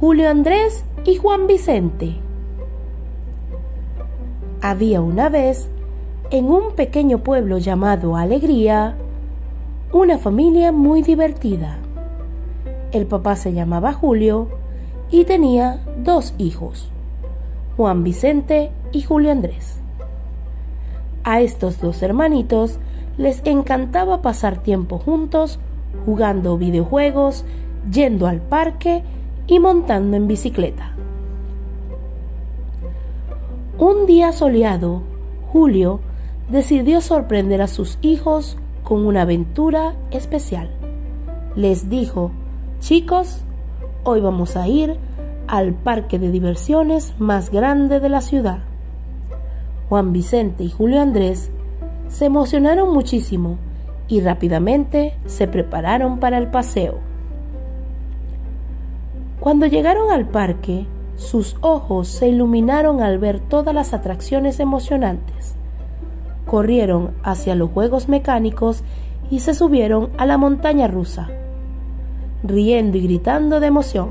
Julio Andrés y Juan Vicente. Había una vez, en un pequeño pueblo llamado Alegría, una familia muy divertida. El papá se llamaba Julio y tenía dos hijos, Juan Vicente y Julio Andrés. A estos dos hermanitos les encantaba pasar tiempo juntos jugando videojuegos, yendo al parque y montando en bicicleta. Un día soleado, Julio decidió sorprender a sus hijos con una aventura especial. Les dijo, chicos, hoy vamos a ir al parque de diversiones más grande de la ciudad. Juan Vicente y Julio Andrés se emocionaron muchísimo y rápidamente se prepararon para el paseo. Cuando llegaron al parque, sus ojos se iluminaron al ver todas las atracciones emocionantes. Corrieron hacia los juegos mecánicos y se subieron a la montaña rusa, riendo y gritando de emoción.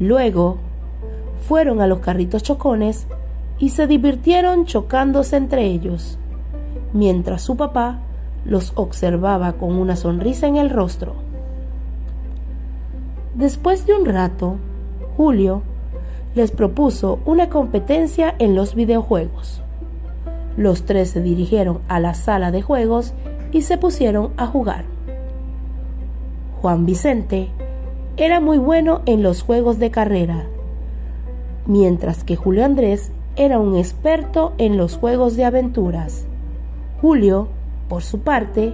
Luego, fueron a los carritos chocones y se divirtieron chocándose entre ellos, mientras su papá los observaba con una sonrisa en el rostro. Después de un rato, Julio les propuso una competencia en los videojuegos. Los tres se dirigieron a la sala de juegos y se pusieron a jugar. Juan Vicente era muy bueno en los juegos de carrera, mientras que Julio Andrés era un experto en los juegos de aventuras. Julio, por su parte,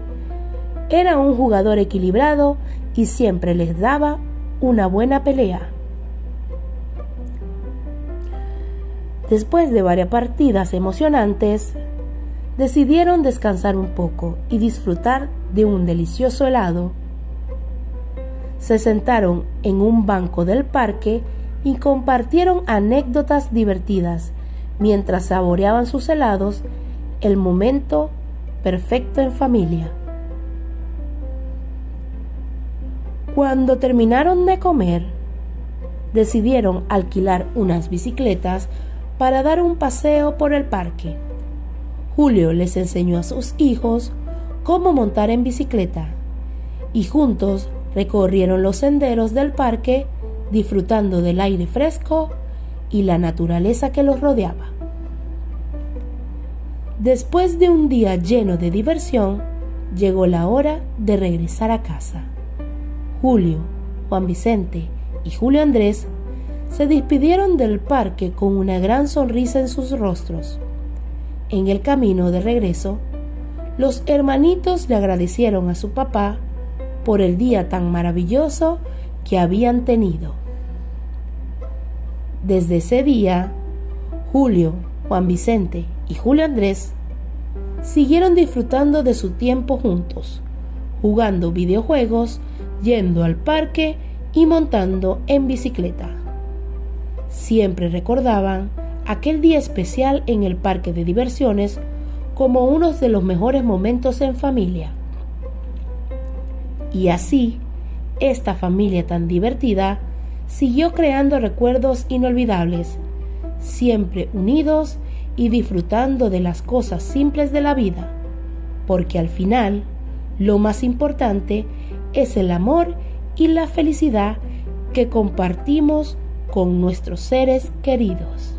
era un jugador equilibrado y siempre les daba una buena pelea. Después de varias partidas emocionantes, decidieron descansar un poco y disfrutar de un delicioso helado. Se sentaron en un banco del parque y compartieron anécdotas divertidas mientras saboreaban sus helados, el momento perfecto en familia. Cuando terminaron de comer, decidieron alquilar unas bicicletas para dar un paseo por el parque. Julio les enseñó a sus hijos cómo montar en bicicleta y juntos recorrieron los senderos del parque disfrutando del aire fresco y la naturaleza que los rodeaba. Después de un día lleno de diversión, llegó la hora de regresar a casa. Julio, Juan Vicente y Julio Andrés se despidieron del parque con una gran sonrisa en sus rostros. En el camino de regreso, los hermanitos le agradecieron a su papá por el día tan maravilloso que habían tenido. Desde ese día, Julio, Juan Vicente y Julio Andrés siguieron disfrutando de su tiempo juntos, jugando videojuegos, yendo al parque y montando en bicicleta. Siempre recordaban aquel día especial en el parque de diversiones como uno de los mejores momentos en familia. Y así, esta familia tan divertida siguió creando recuerdos inolvidables, siempre unidos y disfrutando de las cosas simples de la vida, porque al final lo más importante es el amor y la felicidad que compartimos con nuestros seres queridos.